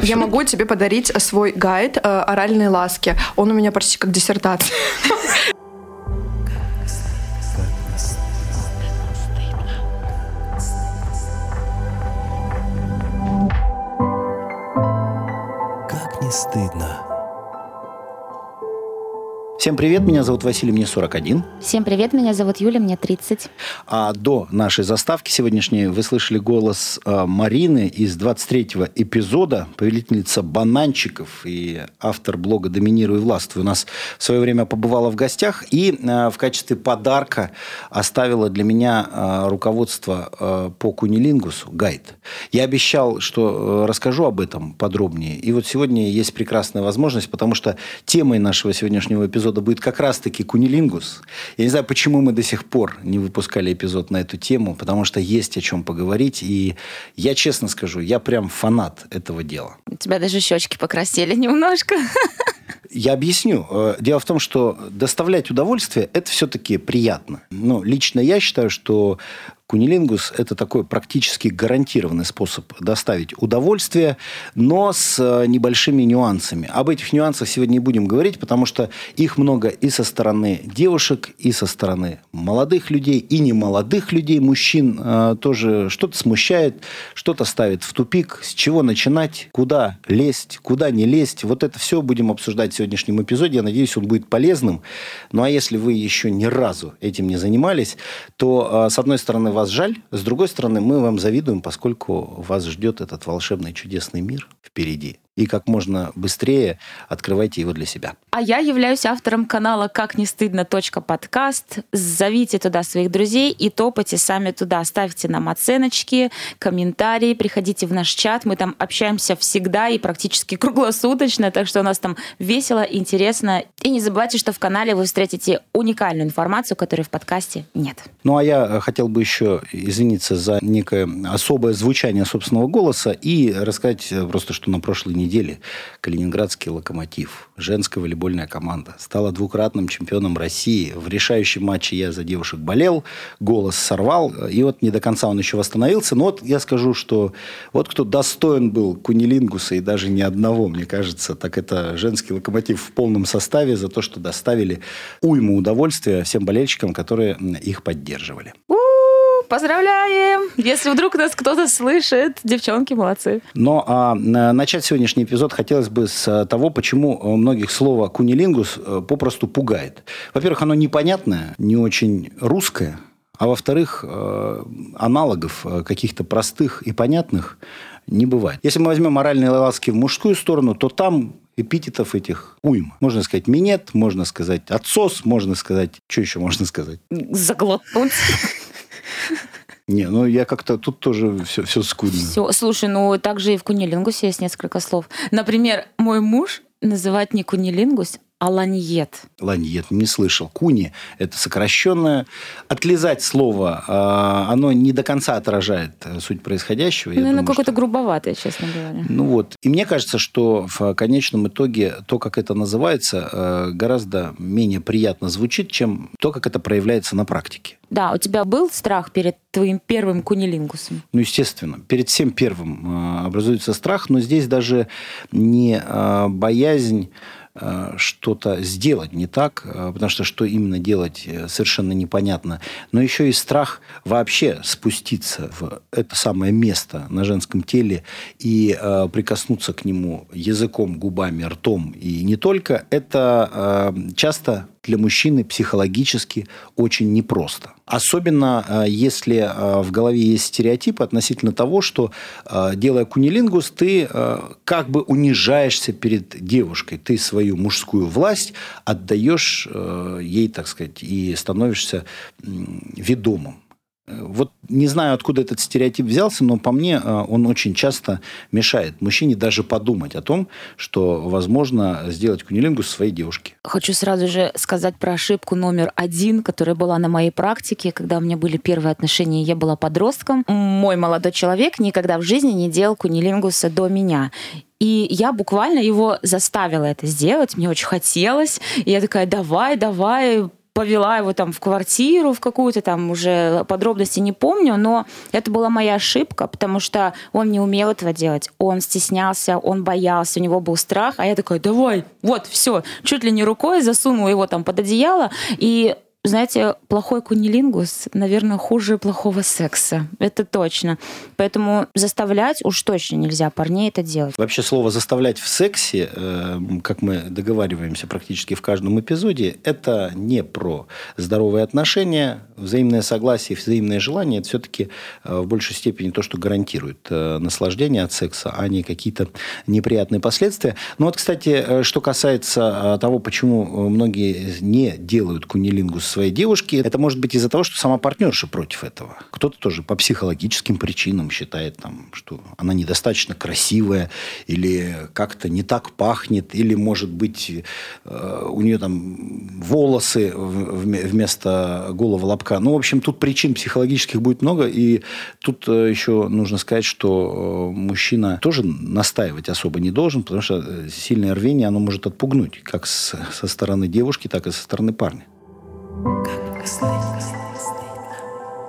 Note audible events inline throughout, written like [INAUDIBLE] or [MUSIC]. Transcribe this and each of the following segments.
Я могу тебе подарить свой гайд э, оральной ласки. Он у меня почти как диссертация. Как не стыдно. Всем привет, меня зовут Василий, мне 41. Всем привет, меня зовут Юля, мне 30. А до нашей заставки сегодняшней вы слышали голос э, Марины из 23-го эпизода, повелительница бананчиков и автор блога «Доминируй властвуй». У нас в свое время побывала в гостях и э, в качестве подарка оставила для меня э, руководство э, по кунилингусу, гайд. Я обещал, что э, расскажу об этом подробнее. И вот сегодня есть прекрасная возможность, потому что темой нашего сегодняшнего эпизода будет как раз-таки кунилингус. Я не знаю, почему мы до сих пор не выпускали эпизод на эту тему, потому что есть о чем поговорить. И я честно скажу, я прям фанат этого дела. У тебя даже щечки покрасили немножко. [LAUGHS] Я объясню. Э, дело в том, что доставлять удовольствие – это все-таки приятно. Но лично я считаю, что Кунилингус – это такой практически гарантированный способ доставить удовольствие, но с э, небольшими нюансами. Об этих нюансах сегодня не будем говорить, потому что их много и со стороны девушек, и со стороны молодых людей, и немолодых людей, мужчин. Э, тоже что-то смущает, что-то ставит в тупик. С чего начинать, куда лезть, куда не лезть. Вот это все будем обсуждать сегодняшнем эпизоде. Я надеюсь, он будет полезным. Ну а если вы еще ни разу этим не занимались, то, э, с одной стороны, вас жаль. С другой стороны, мы вам завидуем, поскольку вас ждет этот волшебный чудесный мир впереди и как можно быстрее открывайте его для себя. А я являюсь автором канала «Как не стыдно. подкаст». Зовите туда своих друзей и топайте сами туда. Ставьте нам оценочки, комментарии, приходите в наш чат. Мы там общаемся всегда и практически круглосуточно, так что у нас там весело, интересно. И не забывайте, что в канале вы встретите уникальную информацию, которой в подкасте нет. Ну, а я хотел бы еще извиниться за некое особое звучание собственного голоса и рассказать просто, что на прошлой неделе недели Калининградский «Локомотив», женская волейбольная команда, стала двукратным чемпионом России. В решающем матче я за девушек болел, голос сорвал, и вот не до конца он еще восстановился. Но вот я скажу, что вот кто достоин был кунилингуса, и даже ни одного, мне кажется, так это женский «Локомотив» в полном составе за то, что доставили уйму удовольствия всем болельщикам, которые их поддерживали. Поздравляем! Если вдруг нас кто-то слышит, девчонки молодцы. Но а, начать сегодняшний эпизод хотелось бы с а, того, почему многих слово кунилингус э, попросту пугает. Во-первых, оно непонятное, не очень русское, а во-вторых, э, аналогов э, каких-то простых и понятных не бывает. Если мы возьмем моральные ласки в мужскую сторону, то там эпитетов этих уйма. Можно сказать минет, можно сказать отсос, можно сказать... Что еще можно сказать? Заглотнуть. [LAUGHS] Не, ну я как-то тут тоже все, все скудно. Все, слушай, ну также и в кунилингусе есть несколько слов. Например, мой муж называет не кунилингус, а ланьет. Ланьет, не слышал. Куни – это сокращенное. Отлизать слово, а, оно не до конца отражает э, суть происходящего. Ну, оно какое-то что... грубоватое, честно говоря. Ну вот. И мне кажется, что в конечном итоге то, как это называется, э, гораздо менее приятно звучит, чем то, как это проявляется на практике. Да, у тебя был страх перед твоим первым кунилингусом? Ну, естественно. Перед всем первым э, образуется страх, но здесь даже не боязнь что-то сделать не так, э, потому что что именно делать э, совершенно непонятно. Но еще и страх вообще спуститься в это самое место на женском теле и э, прикоснуться к нему языком, губами, ртом. И не только. Это э, часто для мужчины психологически очень непросто. Особенно э, если э, в голове есть стереотип относительно того, что э, делая кунилингус, ты как бы унижаешься перед девушкой. Ты свою мужскую власть отдаешь ей, так сказать, и становишься ведомым. Вот не знаю, откуда этот стереотип взялся, но по мне э, он очень часто мешает мужчине даже подумать о том, что возможно сделать кунилингус своей девушке. Хочу сразу же сказать про ошибку номер один, которая была на моей практике, когда у меня были первые отношения, я была подростком. Мой молодой человек никогда в жизни не делал кунилингуса до меня. И я буквально его заставила это сделать, мне очень хотелось. И я такая, давай, давай, повела его там в квартиру в какую-то, там уже подробности не помню, но это была моя ошибка, потому что он не умел этого делать. Он стеснялся, он боялся, у него был страх, а я такая, давай, вот, все, чуть ли не рукой засунула его там под одеяло, и знаете, плохой кунилингус, наверное, хуже плохого секса. Это точно. Поэтому заставлять уж точно нельзя парней это делать. Вообще слово «заставлять в сексе», э, как мы договариваемся практически в каждом эпизоде, это не про здоровые отношения, взаимное согласие, взаимное желание. Это все-таки э, в большей степени то, что гарантирует э, наслаждение от секса, а не какие-то неприятные последствия. Но вот, кстати, что касается того, почему многие не делают кунилингус своей девушки, это может быть из-за того, что сама партнерша против этого. Кто-то тоже по психологическим причинам считает, там, что она недостаточно красивая, или как-то не так пахнет, или, может быть, э, у нее там волосы вместо голого лобка. Ну, в общем, тут причин психологических будет много, и тут э, еще нужно сказать, что э, мужчина тоже настаивать особо не должен, потому что сильное рвение, оно может отпугнуть как со стороны девушки, так и со стороны парня.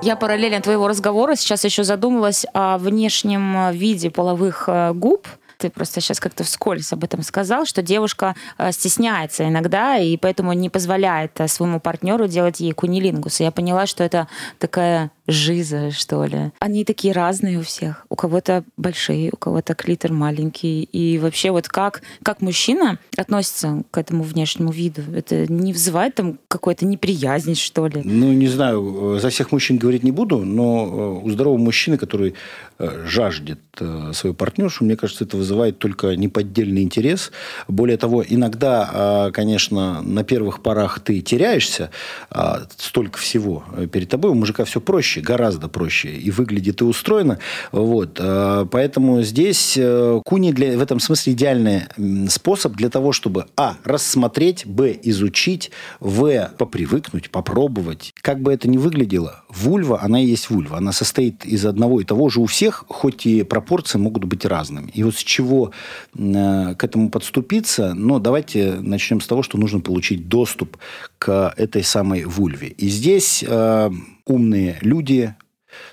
Я параллельно твоего разговора сейчас еще задумалась о внешнем виде половых э, губ. Ты просто сейчас как-то вскользь об этом сказал, что девушка э, стесняется иногда и поэтому не позволяет э, своему партнеру делать ей кунилингус. И я поняла, что это такая жиза, что ли. Они такие разные у всех. У кого-то большие, у кого-то клитор маленький. И вообще вот как, как мужчина относится к этому внешнему виду? Это не вызывает там какой-то неприязнь, что ли? Ну, не знаю, за всех мужчин говорить не буду, но э, у здорового мужчины, который э, жаждет э, свою партнершу, мне кажется, это вызывает только неподдельный интерес. Более того, иногда, конечно, на первых порах ты теряешься, а столько всего перед тобой, у мужика все проще проще, гораздо проще и выглядит и устроено. Вот. Э, поэтому здесь э, куни для, в этом смысле идеальный способ для того, чтобы а. рассмотреть, б. изучить, в. попривыкнуть, попробовать. Как бы это ни выглядело, вульва, она и есть вульва. Она состоит из одного и того же у всех, хоть и пропорции могут быть разными. И вот с чего э, к этому подступиться, ну, давайте начнем с того, что нужно получить доступ к этой самой вульве. И здесь умные люди,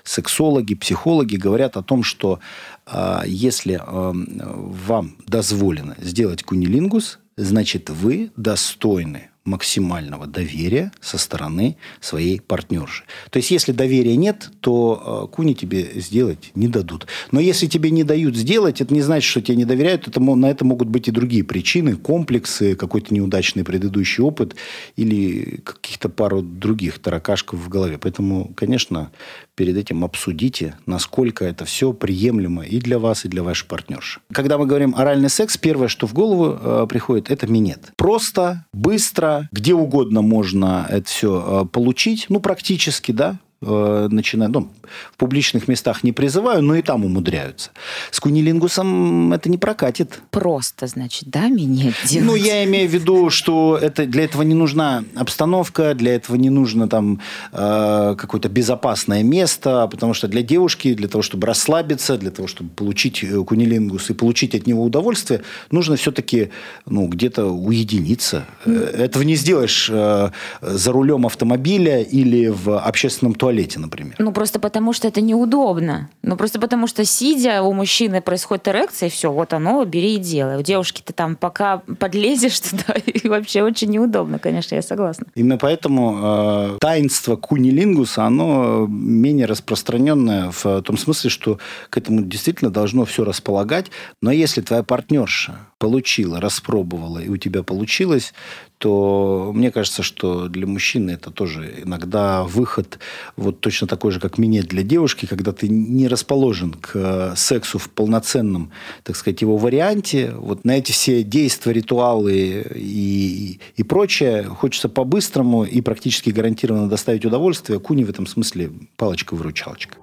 сексологи, психологи говорят о том, что э, если э, вам дозволено сделать кунилингус, значит вы достойны максимального доверия со стороны своей партнерши. То есть, если доверия нет, то э, куни тебе сделать не дадут. Но если тебе не дают сделать, это не значит, что тебе не доверяют. Это, на это могут быть и другие причины, комплексы, какой-то неудачный предыдущий опыт или каких-то пару других таракашков в голове. Поэтому, конечно, перед этим обсудите, насколько это все приемлемо и для вас, и для вашей партнерши. Когда мы говорим оральный секс, первое, что в голову э, приходит, это минет. Просто, быстро, где угодно можно это все э, получить, ну, практически, да, э, начиная, ну, в публичных местах не призываю, но и там умудряются. С кунилингусом это не прокатит. Просто, значит, да, меня делать? Ну, я имею в виду, что это, для этого не нужна обстановка, для этого не нужно там э, какое-то безопасное место, потому что для девушки, для того, чтобы расслабиться, для того, чтобы получить э, кунилингус и получить от него удовольствие, нужно все-таки ну, где-то уединиться. Mm. Этого не сделаешь э, за рулем автомобиля или в общественном туалете, например. Ну, просто потому потому что это неудобно. Ну, просто потому что, сидя, у мужчины происходит эрекция, и все, вот оно, бери и делай. У девушки ты там пока [LAUGHS] подлезешь туда, [LAUGHS] и вообще очень неудобно, конечно, я согласна. Именно поэтому э, таинство кунилингуса, оно менее распространенное в том смысле, что к этому действительно должно все располагать. Но если твоя партнерша получила, распробовала, и у тебя получилось, то мне кажется, что для мужчины это тоже иногда выход вот точно такой же, как минет для девушки, когда ты не расположен к сексу в полноценном, так сказать, его варианте. Вот на эти все действия, ритуалы и, и прочее хочется по-быстрому и практически гарантированно доставить удовольствие. Куни в этом смысле палочка-выручалочка.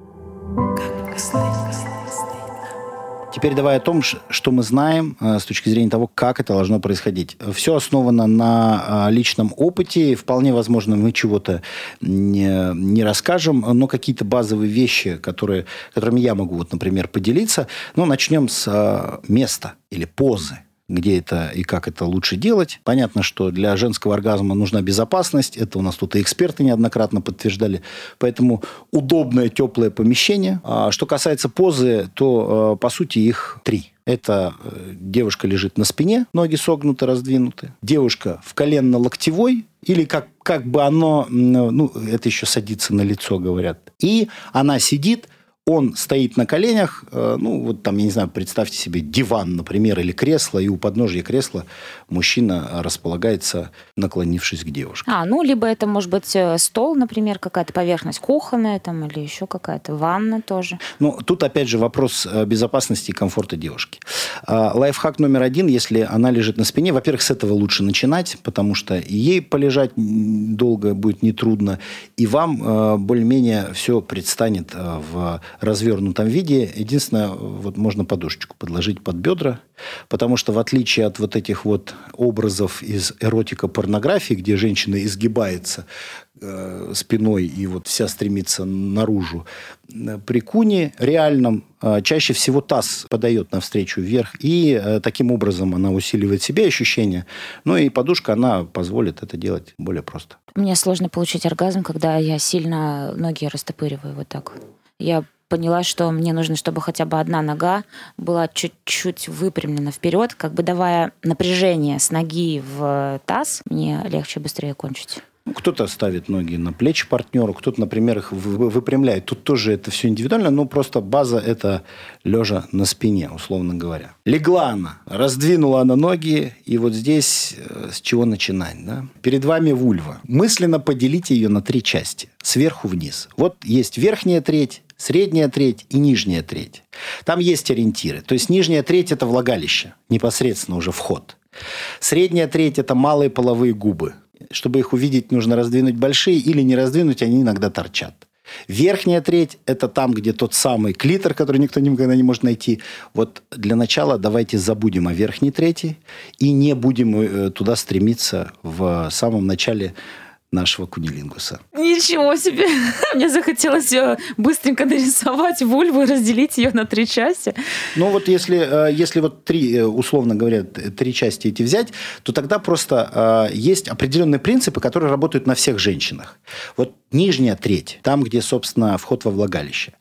Как Теперь давай о том, что мы знаем э, с точки зрения того, как это должно происходить. Все основано на э, личном опыте. Вполне возможно, мы чего-то не, не расскажем, но какие-то базовые вещи, которые, которыми я могу, вот, например, поделиться. Ну, начнем с э, места или позы где это и как это лучше делать. Понятно, что для женского оргазма нужна безопасность. Это у нас тут и эксперты неоднократно подтверждали. Поэтому удобное теплое помещение. А что касается позы, то, э, по сути, их три. Это э, девушка лежит на спине, ноги согнуты, раздвинуты. Девушка в коленно-локтевой, или как, как бы оно, ну, это еще садится на лицо, говорят. И она сидит, он стоит на коленях, э, ну, вот там, я не знаю, представьте себе диван, например, или кресло, и у подножия кресла мужчина располагается, наклонившись к девушке. А, ну, либо это может быть э, стол, например, какая-то поверхность кухонная там, или еще какая-то ванна тоже. Ну, тут, опять же, вопрос э, безопасности и комфорта девушки. А, лайфхак номер один, если она лежит на спине, во-первых, с этого лучше начинать, потому что ей полежать долго будет нетрудно, и вам более-менее все предстанет в развернутом виде. Единственное, вот можно подушечку подложить под бедра, потому что в отличие от вот этих вот образов из эротика порнографии, где женщина изгибается э, спиной и вот вся стремится наружу, при куне реальном э, чаще всего таз подает навстречу вверх, и э, таким образом она усиливает себе ощущения. Ну и подушка, она позволит это делать более просто. Мне сложно получить оргазм, когда я сильно ноги растопыриваю вот так. Я поняла, что мне нужно, чтобы хотя бы одна нога была чуть-чуть выпрямлена вперед, как бы давая напряжение с ноги в таз, мне легче быстрее кончить. Ну, кто-то ставит ноги на плечи партнеру, кто-то, например, их выпрямляет. Тут тоже это все индивидуально, но просто база – это лежа на спине, условно говоря. Легла она, раздвинула она ноги, и вот здесь э, с чего начинать? Да? Перед вами вульва. Мысленно поделите ее на три части, сверху вниз. Вот есть верхняя треть, средняя треть и нижняя треть. Там есть ориентиры. То есть нижняя треть – это влагалище, непосредственно уже вход. Средняя треть – это малые половые губы. Чтобы их увидеть, нужно раздвинуть большие или не раздвинуть, они иногда торчат. Верхняя треть – это там, где тот самый клитор, который никто никогда не может найти. Вот для начала давайте забудем о верхней трети и не будем э, туда стремиться в самом начале нашего кунилингуса. Ничего себе! [LAUGHS] Мне захотелось э, быстренько нарисовать вульву и разделить ее на три части. Ну вот если, э, если вот три, э, условно говоря, три части эти взять, то тогда просто есть определенные принципы, которые работают на всех женщинах. Вот нижняя треть, там, где, собственно, вход во влагалище.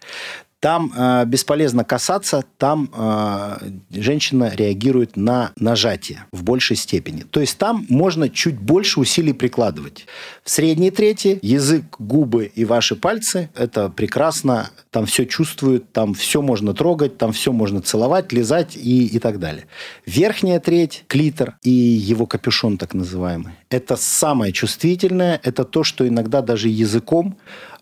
Там э, бесполезно касаться, там э, женщина реагирует на нажатие в большей степени. То есть там можно чуть больше усилий прикладывать. В средней трети язык, губы и ваши пальцы – это прекрасно. Там все чувствуют, там все можно трогать, там все можно целовать, лизать и, и так далее. Верхняя треть – клитор и его капюшон так называемый. Это самое чувствительное, это то, что иногда даже языком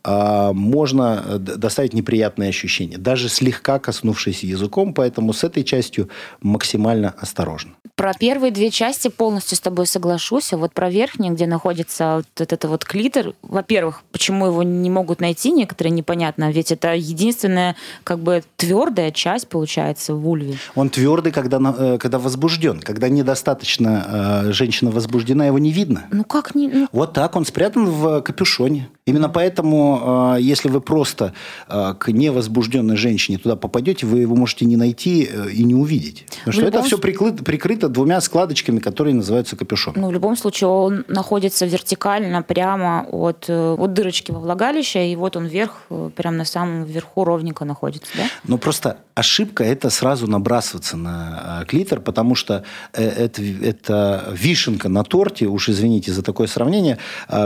можно э, доставить неприятные ощущения, даже слегка коснувшись языком, поэтому с этой частью максимально осторожно. Про первые две части полностью с тобой соглашусь, а вот про верхнюю, где находится вот этот вот клитор, во-первых, почему его не могут найти некоторые, непонятно, ведь это единственная как бы твердая часть, получается, в ульве. Он твердый, когда, э, когда возбужден, когда недостаточно э, женщина возбуждена, его не видно. Ну как не... Ну... Вот так, он спрятан в капюшоне. Именно поэтому, э, если вы просто э, к невозбужденной женщине туда попадете, вы его можете не найти э, и не увидеть. Потому что это все прикрыто, прикрыто двумя складочками, которые называются капюшон. Ну, в любом случае, он находится вертикально прямо от, от дырочки во влагалище, и вот он вверх, прямо на самом верху ровненько находится, да? Ну, просто ошибка – это сразу набрасываться на клитор, потому что это, это вишенка на торте, уж извините за такое сравнение,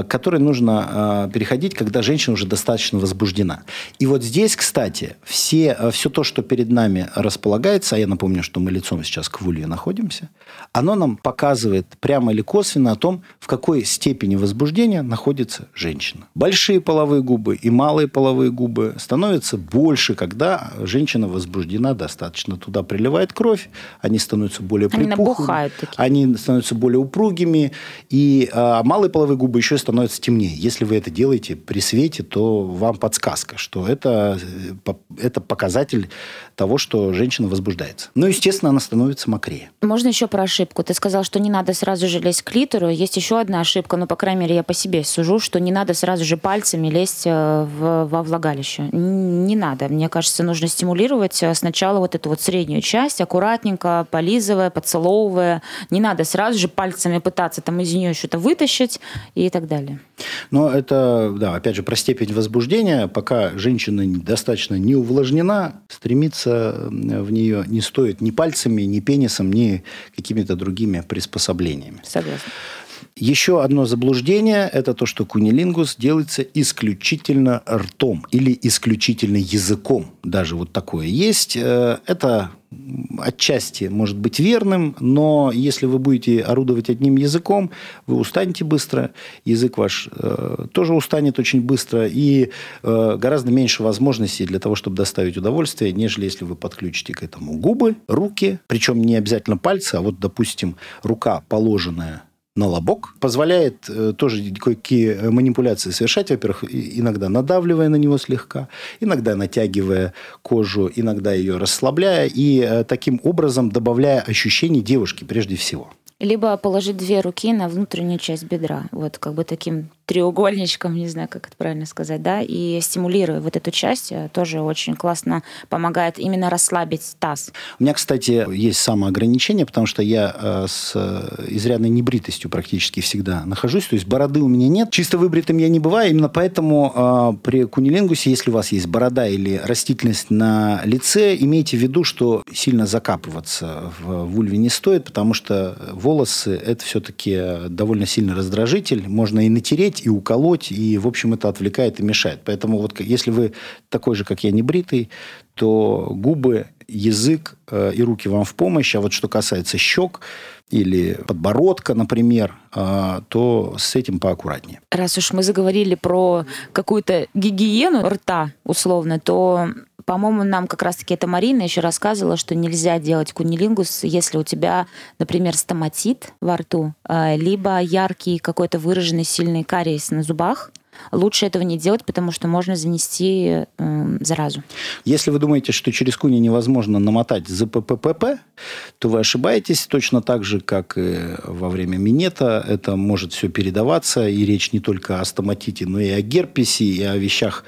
которой нужно переходить когда женщина уже достаточно возбуждена. И вот здесь, кстати, все, э, все то, что перед нами располагается, а я напомню, что мы лицом сейчас к вульве находимся, оно нам показывает прямо или косвенно о том, в какой степени возбуждения находится женщина. Большие половые губы и малые половые губы становятся больше, когда женщина возбуждена достаточно. Туда приливает кровь, они становятся более они припухлыми. Они становятся более упругими. И а, малые половые губы еще становятся темнее. Если вы это делаете при свете, то вам подсказка, что это, э, это показатель того, что женщина возбуждается. Ну, естественно, она становится мокрее. Можно еще про ошибку? Ты сказал, что не надо сразу же лезть к литеру. Есть еще одна ошибка, ну, по крайней мере, я по себе сужу, что не надо сразу же пальцами лезть э, в, во влагалище. Не надо. Мне кажется, нужно стимулировать э, сначала вот эту вот среднюю часть, аккуратненько, полизывая, поцеловывая. Не надо сразу же пальцами пытаться там из нее что-то вытащить и так далее. Но это, да, опять же, про степень возбуждения. Пока женщина достаточно не увлажнена, стремиться в нее не стоит ни пальцами, ни пенисом, ни какими-то другими приспособлениями. Согласна. Еще одно заблуждение – это то, что кунилингус делается исключительно ртом или исключительно языком. Даже вот такое есть. Э, это отчасти может быть верным, но если вы будете орудовать одним языком, вы устанете быстро, язык ваш э, тоже устанет очень быстро, и э, гораздо меньше возможностей для того, чтобы доставить удовольствие, нежели если вы подключите к этому губы, руки, причем не обязательно пальцы, а вот, допустим, рука, положенная на лобок, позволяет э, тоже кое-какие э, манипуляции совершать. Во-первых, иногда надавливая на него слегка, иногда натягивая кожу, иногда ее расслабляя и э, таким образом добавляя ощущений девушки прежде всего. Либо положить две руки на внутреннюю часть бедра. Вот как бы таким треугольничком, не знаю, как это правильно сказать, да, и стимулируя вот эту часть, э, тоже очень классно помогает именно расслабить таз. У меня, кстати, есть самоограничение, потому что я э, с э, изрядной небритостью практически всегда нахожусь, то есть бороды у меня нет. Чисто выбритым я не бываю, именно поэтому при кунилингусе, если у вас есть борода или растительность на лице, имейте в виду, что сильно закапываться в вульве не стоит, потому что волосы – это все-таки довольно сильный раздражитель, можно и натереть, задеть и уколоть, и, в общем, это отвлекает и мешает. Поэтому вот если вы такой же, как я, не бритый, то губы, язык э, и руки вам в помощь. А вот что касается щек или подбородка, например, э, то с этим поаккуратнее. Раз уж мы заговорили про какую-то гигиену рта, условно, то по-моему, нам как раз-таки эта Марина еще рассказывала, что нельзя делать кунилингус, если у тебя, например, стоматит во рту, э, либо яркий какой-то выраженный сильный кариес на зубах – лучше этого не делать, потому что можно занести э, заразу. Если вы думаете, что через куни невозможно намотать ЗПППП, то вы ошибаетесь точно так же, как и во время минета. Это может все передаваться, и речь не только о стоматите, но и о герпесе, и о вещах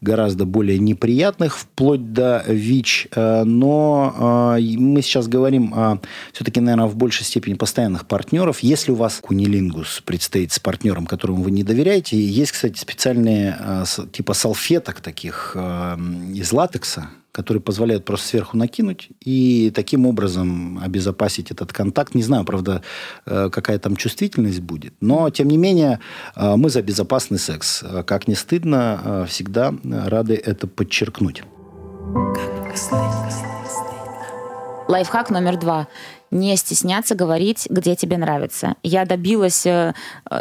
гораздо более неприятных, вплоть до ВИЧ. Э, но э, мы сейчас говорим о, все-таки, наверное, в большей степени постоянных партнеров. Если у вас кунилингус предстоит с партнером, которому вы не доверяете, есть, кстати, специальные э, типа салфеток таких из латекса, которые позволяют просто сверху накинуть и таким образом обезопасить этот контакт. Не знаю, правда, э, какая там чувствительность будет, но, тем не менее, э, мы за безопасный секс. Как не стыдно, всегда рады это подчеркнуть. Лайфхак номер два не стесняться говорить, где тебе нравится. Я добилась э,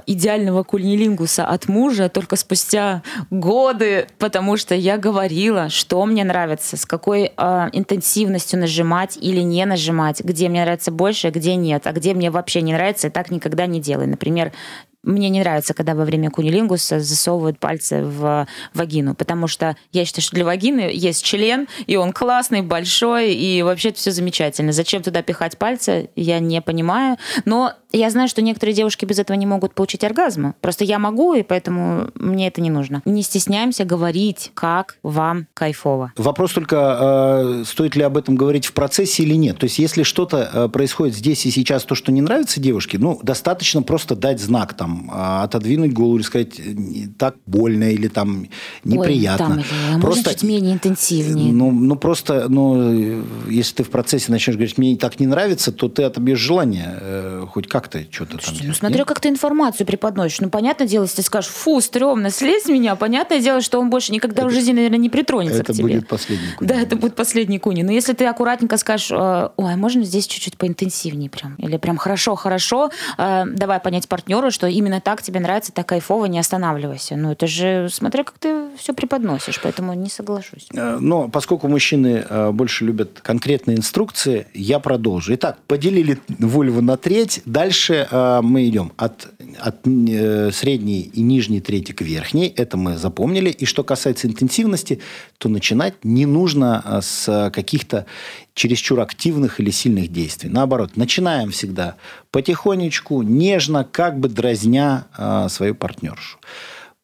идеального кульнилингуса от мужа только спустя годы, потому что я говорила, что мне нравится, с какой э, интенсивностью нажимать или не нажимать, где мне нравится больше, где нет, а где мне вообще не нравится, и так никогда не делай. Например, мне не нравится, когда во время кунилингуса засовывают пальцы в вагину, потому что я считаю, что для вагины есть член, и он классный, большой, и вообще это все замечательно. Зачем туда пихать пальцы, я не понимаю. Но я знаю, что некоторые девушки без этого не могут получить оргазма. Просто я могу, и поэтому мне это не нужно. Не стесняемся говорить, как вам кайфово. Вопрос только, э, стоит ли об этом говорить в процессе или нет. То есть, если что-то э, происходит здесь и сейчас, то, что не нравится девушке, ну, достаточно просто дать знак, там, э, отодвинуть голову или сказать, так больно или там неприятно. Ой, там, просто чуть менее интенсивнее. Ну, ну, просто, ну, если ты в процессе начнешь говорить, мне так не нравится, то ты отобьешь желание хоть как ты что-то там Ну, смотря как ты информацию преподносишь. Ну, понятное дело, если ты скажешь, фу, стрёмно, слезь с меня, понятное дело, что он больше никогда это, в жизни, наверное, не притронется это к тебе. Это будет последний куни. Да, это будет последний куни. Но если ты аккуратненько скажешь, «Э, ой, а можно здесь чуть-чуть поинтенсивнее прям, или прям хорошо-хорошо, э, давай понять партнеру, что именно так тебе нравится, так кайфово, не останавливайся. Ну, это же, смотря как ты все преподносишь, поэтому не соглашусь. Э, но поскольку мужчины больше любят конкретные инструкции, я продолжу. Итак, поделили вольву на треть, дальше Дальше э, мы идем от от э, средней и нижней трети к верхней. Это мы запомнили. И что касается интенсивности, то начинать не нужно а, с каких-то чересчур активных или сильных действий. Наоборот, начинаем всегда потихонечку, нежно, как бы дразня э, свою партнершу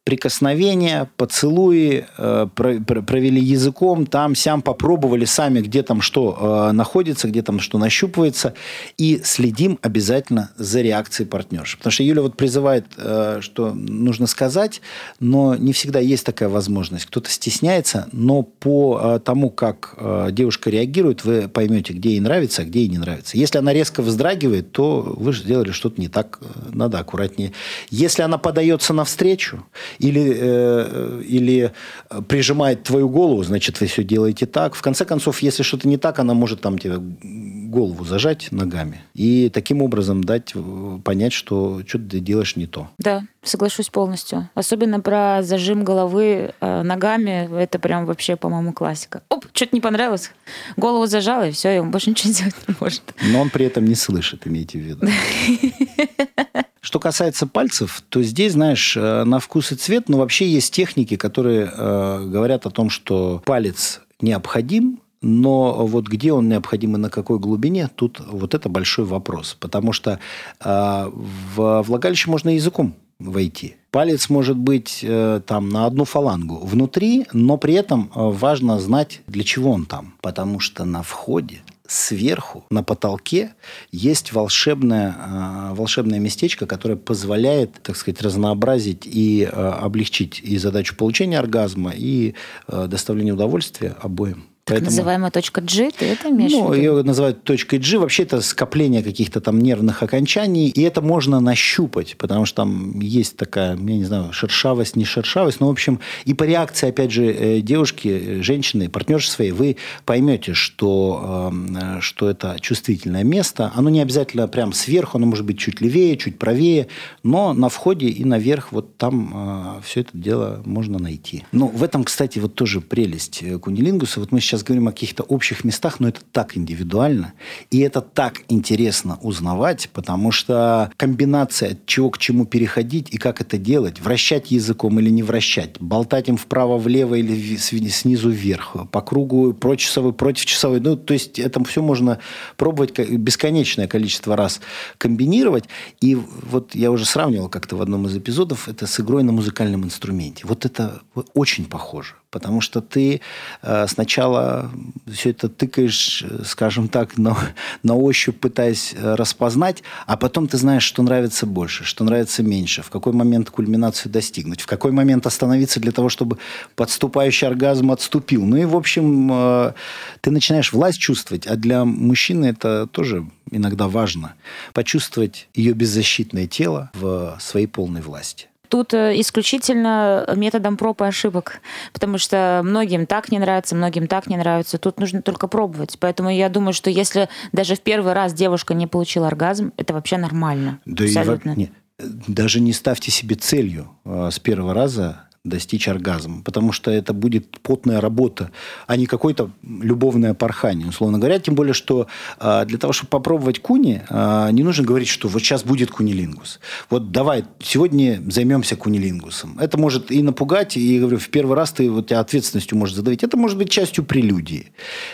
прикосновения, поцелуи, э, провели языком, там, сям попробовали сами, где там что э, находится, где там что нащупывается, и следим обязательно за реакцией партнерши. Потому что Юля вот призывает, э, что нужно сказать, но не всегда есть такая возможность. Кто-то стесняется, но по тому, как девушка реагирует, вы поймете, где ей нравится, а где ей не нравится. Если она резко вздрагивает, то вы же сделали что-то не так, надо аккуратнее. Если она подается навстречу, или, э, или прижимает твою голову, значит, вы все делаете так. В конце концов, если что-то не так, она может там тебе голову зажать ногами и таким образом дать э, понять, что что ты делаешь не то. Да, соглашусь полностью. Особенно про зажим головы э, ногами. Это прям вообще, по-моему, классика. Оп, что-то не понравилось. Голову зажала, и все, и он больше ничего [LAUGHS] сделать не может. Но он при этом не слышит, имейте в виду. [LAUGHS] Что касается пальцев, то здесь, знаешь, э, на вкус и цвет, но вообще есть техники, которые э, говорят о том, что палец необходим, но вот где он необходим и на какой глубине, тут вот это большой вопрос. Потому что э, в влагалище можно языком войти. Палец может быть э, там на одну фалангу внутри, но при этом э, важно знать, для чего он там. Потому что на входе сверху на потолке есть волшебное, э, волшебное местечко, которое позволяет, так сказать, разнообразить и э, облегчить и задачу получения оргазма, и э, доставления удовольствия обоим. Так Поэтому... называемая точка G, ты это имеешь ну, ее называют точкой G. Вообще это скопление каких-то там нервных окончаний, и это можно нащупать, потому что там есть такая, я не знаю, шершавость, не шершавость, но, в общем, и по реакции, опять же, э, девушки, э, женщины, партнерши своей, вы поймете, что, эм, что это чувствительное место. Оно не обязательно прям сверху, оно может быть чуть левее, чуть правее, но на входе и наверх вот там э, все это дело можно найти. Ну, в этом, кстати, вот тоже прелесть кунилингуса. Вот мы сейчас сейчас говорим о каких-то общих местах, но это так индивидуально. И это так интересно узнавать, потому что комбинация от чего к чему переходить и как это делать, вращать языком или не вращать, болтать им вправо-влево или снизу вверх, по кругу прочасовой, против часовой. Ну, то есть это все можно пробовать бесконечное количество раз комбинировать. И вот я уже сравнивал как-то в одном из эпизодов это с игрой на музыкальном инструменте. Вот это очень похоже потому что ты э, сначала все это тыкаешь, скажем так, на, на ощупь, пытаясь э, распознать, а потом ты знаешь, что нравится больше, что нравится меньше, в какой момент кульминацию достигнуть, в какой момент остановиться для того, чтобы подступающий оргазм отступил. Ну и, в общем, э, ты начинаешь власть чувствовать, а для мужчины это тоже иногда важно. Почувствовать ее беззащитное тело в своей полной власти тут э, исключительно методом проб и ошибок, потому что многим так не нравится, многим так не нравится. Тут нужно только пробовать. Поэтому я думаю, что если даже в первый раз девушка не получила оргазм, это вообще нормально. Да абсолютно. И, не, даже не ставьте себе целью э, с первого раза достичь оргазма, потому что это будет потная работа, а не какое-то любовное порхание, условно говоря. Тем более, что э, для того, чтобы попробовать куни, э, не нужно говорить, что вот сейчас будет кунилингус. Вот давай, сегодня займемся кунилингусом. Это может и напугать, и, говорю, в первый раз ты вот тебя ответственностью можешь задавить. Это может быть частью прелюдии.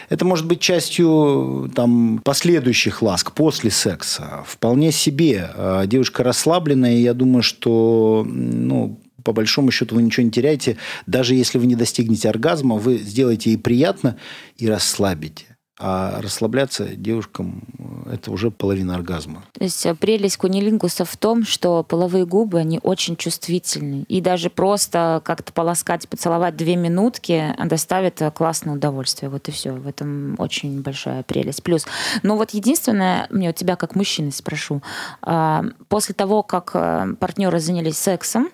Это может быть частью там, последующих ласк после секса. Вполне себе. Э, девушка расслабленная, и я думаю, что ну, по большому счету вы ничего не теряете. Даже если вы не достигнете оргазма, вы сделаете ей приятно и расслабите. А расслабляться девушкам – это уже половина оргазма. То есть э, прелесть кунилингуса в том, что половые губы, они очень чувствительны. И даже просто как-то полоскать, поцеловать две минутки доставит э, классное удовольствие. Вот и все. В этом очень большая прелесть. Плюс, ну вот единственное, мне у тебя как мужчины спрошу. А, после того, как э, партнеры занялись сексом,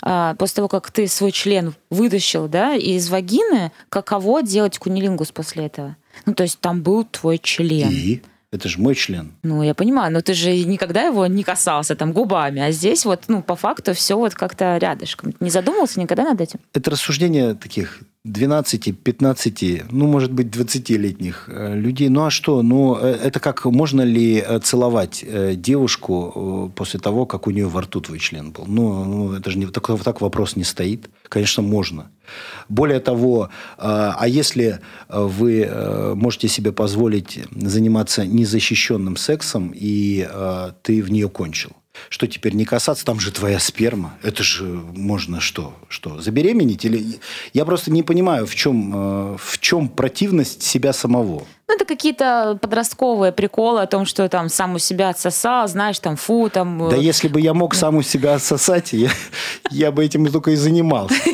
после того, как ты свой член вытащил, да, из вагины, каково делать кунилингус после этого? Ну, то есть там был твой член. И? Это же мой член. Ну, я понимаю, но ты же никогда его не касался там губами, а здесь вот, ну, по факту все вот как-то рядышком. Не задумывался никогда над этим? Это рассуждения таких 12-15, ну, может быть, 20-летних э, людей. Ну, а что? Ну, э, это как, можно ли э, целовать девушку после того, как у нее во рту твой член был? Ну, ну это же не, так, так вопрос не стоит. Конечно, можно. Более того, а если вы можете себе позволить заниматься незащищенным сексом, и ты в нее кончил, что теперь не касаться, там же твоя сперма. Это же можно что? Что, забеременеть? Или... Я просто не понимаю, в чем, э, в чем противность себя самого. Ну, это какие-то подростковые приколы о том, что там сам у себя отсосал, знаешь, там фу, там... Да если бы я мог сам у себя отсосать, я, я бы этим только и занимался. [LAUGHS]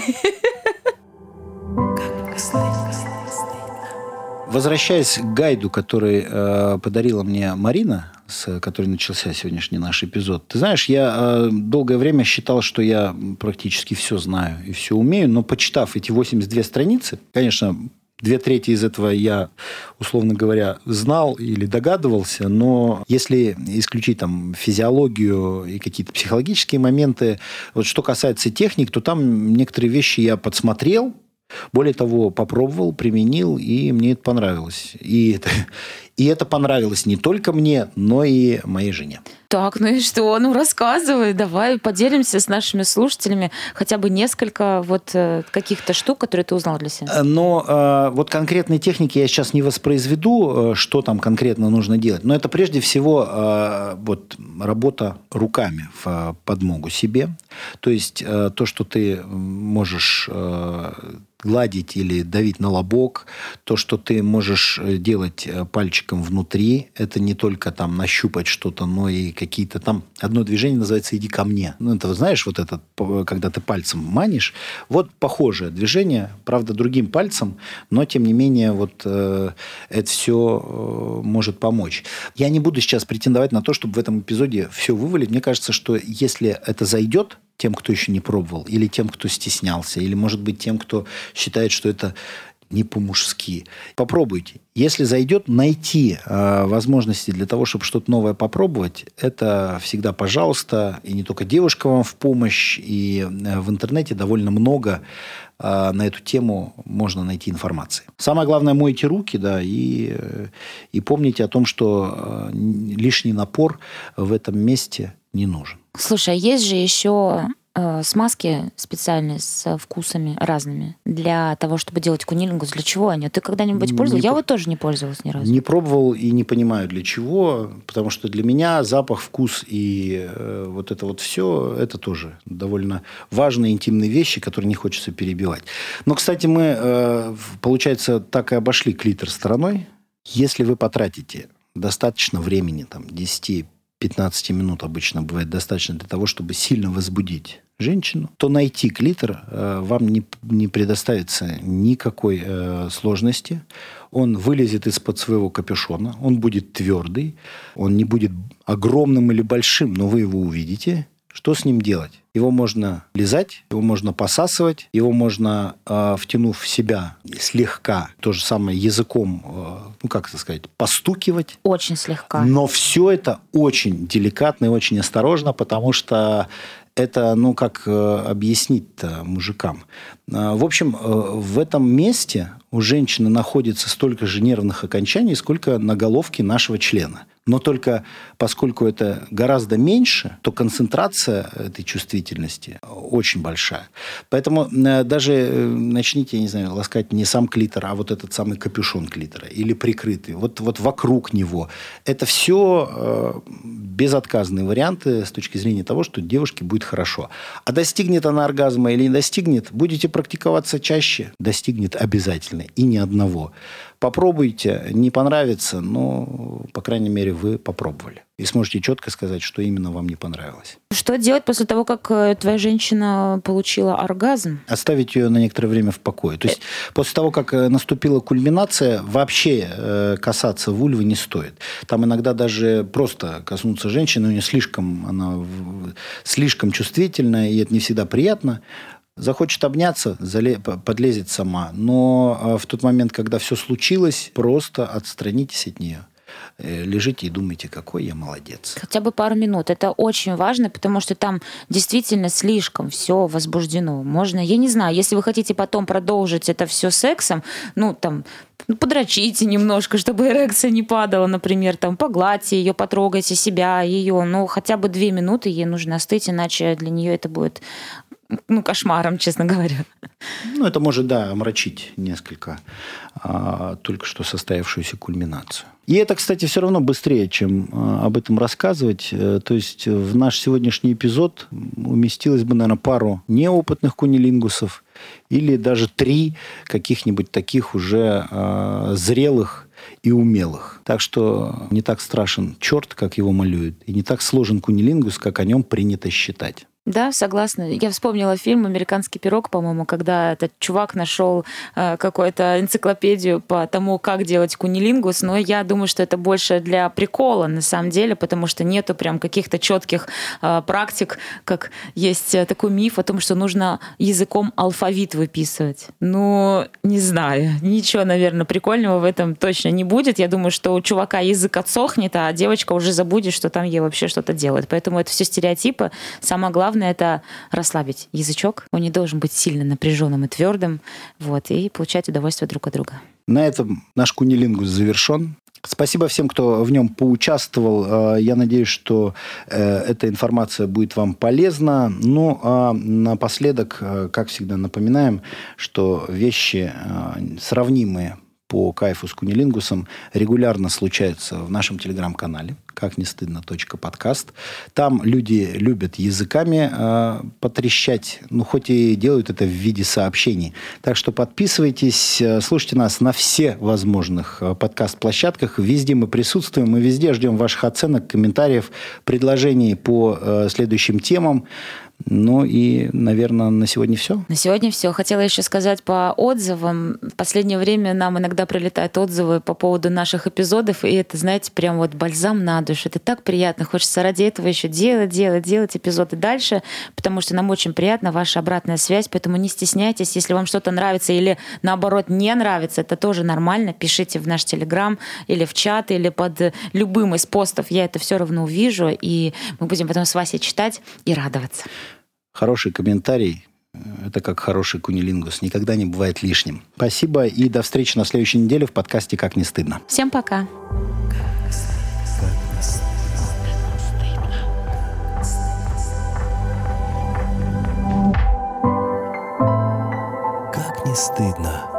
Возвращаясь к гайду, который э, подарила мне Марина, с которой начался сегодняшний наш эпизод. Ты знаешь, я э, долгое время считал, что я практически все знаю и все умею, но почитав эти 82 страницы, конечно, Две трети из этого я, условно говоря, знал или догадывался, но если исключить там физиологию и какие-то психологические моменты, вот что касается техник, то там некоторые вещи я подсмотрел, более того, попробовал, применил, и мне это понравилось. И это, и это понравилось не только мне, но и моей жене. Так, ну и что? Ну рассказывай, давай поделимся с нашими слушателями хотя бы несколько вот э, каких-то штук, которые ты узнал для себя. Э, но э, вот конкретные техники я сейчас не воспроизведу, что там конкретно нужно делать. Но это прежде всего вот работа руками в подмогу себе. То есть то, что ты можешь гладить или давить на лобок, то, что ты можешь делать э, пальчиком внутри, это не только там нащупать что-то, но и какие-то там... Одно движение называется «иди ко мне». Ну, это, знаешь, вот это, когда ты пальцем манишь, вот похожее движение, правда, другим пальцем, но, тем не менее, вот э, это все э, может помочь. Я не буду сейчас претендовать на то, чтобы в этом эпизоде все вывалить. Мне кажется, что если это зайдет, тем, кто еще не пробовал, или тем, кто стеснялся, или, может быть, тем, кто считает, что это не по-мужски. Попробуйте. Если зайдет, найти э, возможности для того, чтобы что-то новое попробовать, это всегда пожалуйста. И не только девушка вам в помощь. И э, в интернете довольно много э, на эту тему можно найти информации. Самое главное, мойте руки, да, и, э, и помните о том, что э, лишний напор в этом месте не нужен. Слушай, а есть же еще смазки специальные с вкусами разными для того, чтобы делать кунилингус. Для чего они? Ты когда-нибудь пользовал? Не Я по... вот тоже не пользовалась ни разу. Не пробовал и не понимаю для чего, потому что для меня запах, вкус и э, вот это вот все, это тоже довольно важные интимные вещи, которые не хочется перебивать. Но, кстати, мы, э, получается, так и обошли клитор стороной. Если вы потратите достаточно времени, там, 10 15 минут обычно бывает достаточно для того, чтобы сильно возбудить женщину, то найти клитор э, вам не, не предоставится никакой э, сложности. Он вылезет из-под своего капюшона, он будет твердый, он не будет огромным или большим, но вы его увидите. Что с ним делать? Его можно лизать, его можно посасывать, его можно, э, втянув в себя слегка, то же самое языком, э, ну как это сказать, постукивать. Очень слегка. Но все это очень деликатно и очень осторожно, потому что это, ну, как э, объяснить-то мужикам? Э, в общем, э, в этом месте у женщины находится столько же нервных окончаний, сколько на головке нашего члена – но только поскольку это гораздо меньше, то концентрация этой чувствительности очень большая. Поэтому э, даже э, начните, я не знаю, ласкать не сам клитор, а вот этот самый капюшон клитора или прикрытый, вот, вот вокруг него. Это все э, безотказные варианты с точки зрения того, что девушке будет хорошо. А достигнет она оргазма или не достигнет, будете практиковаться чаще, достигнет обязательно и ни одного. Попробуйте, не понравится, но, по крайней мере, вы попробовали. И сможете четко сказать, что именно вам не понравилось. Что делать после того, как э, твоя женщина получила оргазм? Оставить ее на некоторое время в покое. То есть после того, как э, наступила кульминация, вообще э, касаться вульвы не стоит. Там иногда даже просто коснуться женщины, у нее слишком, она слишком чувствительная, и это не всегда приятно. Захочет обняться, зале, подлезет сама. Но а, в тот момент, когда все случилось, просто отстранитесь от нее. э, лежите и думайте, какой я молодец. Хотя бы пару минут. Это очень важно, потому что там действительно слишком все возбуждено. Можно, я не знаю, если вы хотите потом продолжить это все сексом, ну, там, ну, подрочите немножко, чтобы эрекция не падала, например, там, погладьте ее, потрогайте себя, ее, ну, хотя бы две минуты ей нужно остыть, иначе для нее это будет ну, кошмаром, честно говоря. Ну, это может, да, омрачить несколько а, только что состоявшуюся кульминацию. И это, кстати, все равно быстрее, чем а, об этом рассказывать. Э, то есть в наш сегодняшний эпизод уместилось бы, наверное, пару неопытных кунилингусов или даже три каких-нибудь таких уже э, зрелых и умелых. Так что не так страшен черт, как его малюют, и не так сложен кунилингус, как о нем принято считать. Да, согласна. Я вспомнила фильм «Американский пирог», по-моему, когда этот чувак нашел э, какую-то энциклопедию по тому, как делать кунилингус, но я думаю, что это больше для прикола на самом деле, потому что нету прям каких-то четких э, практик, как есть э, такой миф о том, что нужно языком алфавит выписывать. Ну, не знаю, ничего, наверное, прикольного в этом точно не будет. Я думаю, что у чувака язык отсохнет, а девочка уже забудет, что там ей вообще что-то делать. Поэтому это все стереотипы. Самое главное главное это расслабить язычок. Он не должен быть сильно напряженным и твердым. Вот, и получать удовольствие друг от друга. На этом наш кунилингус завершен. Спасибо всем, кто в нем поучаствовал. Э, я надеюсь, что э, эта информация будет вам полезна. Ну, а напоследок, э, как всегда, напоминаем, что вещи сравнимые по кайфу с кунилингусом регулярно случаются в нашем телеграм-канале как не стыдно, подкаст. Там люди любят языками э, потрещать, ну, хоть и делают это в виде сообщений. Так что подписывайтесь, э, слушайте нас на все возможных э, подкаст-площадках. Везде мы присутствуем, мы везде ждем ваших оценок, комментариев, предложений по э, следующим темам. Ну и, наверное, на сегодня все. На сегодня все. Хотела еще сказать по отзывам. В последнее время нам иногда прилетают отзывы по поводу наших эпизодов, и это, знаете, прям вот бальзам на душу. Это так приятно. Хочется ради этого еще делать, делать, делать эпизоды дальше, потому что нам очень приятна ваша обратная связь, поэтому не стесняйтесь. Если вам что-то нравится или, наоборот, не нравится, это тоже нормально. Пишите в наш Телеграм или в чат, или под любым из постов. Я это все равно увижу, и мы будем потом с Васей читать и радоваться. Хороший комментарий это как хороший кунилингус. Никогда не бывает лишним. Спасибо и до встречи на следующей неделе в подкасте «Как не стыдно». Всем пока. Как не стыдно.